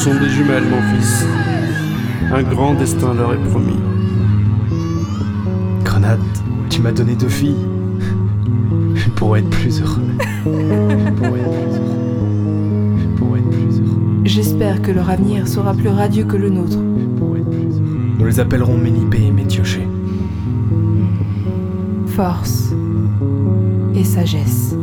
sont des jumelles, mon fils. Un grand destin leur est promis. Grenade, tu m'as donné deux filles. Je pourrais être plus heureux. Être plus heureux. J'espère que leur avenir sera plus radieux que le nôtre. Nous les appellerons Ménipé et Métioché. Force et sagesse.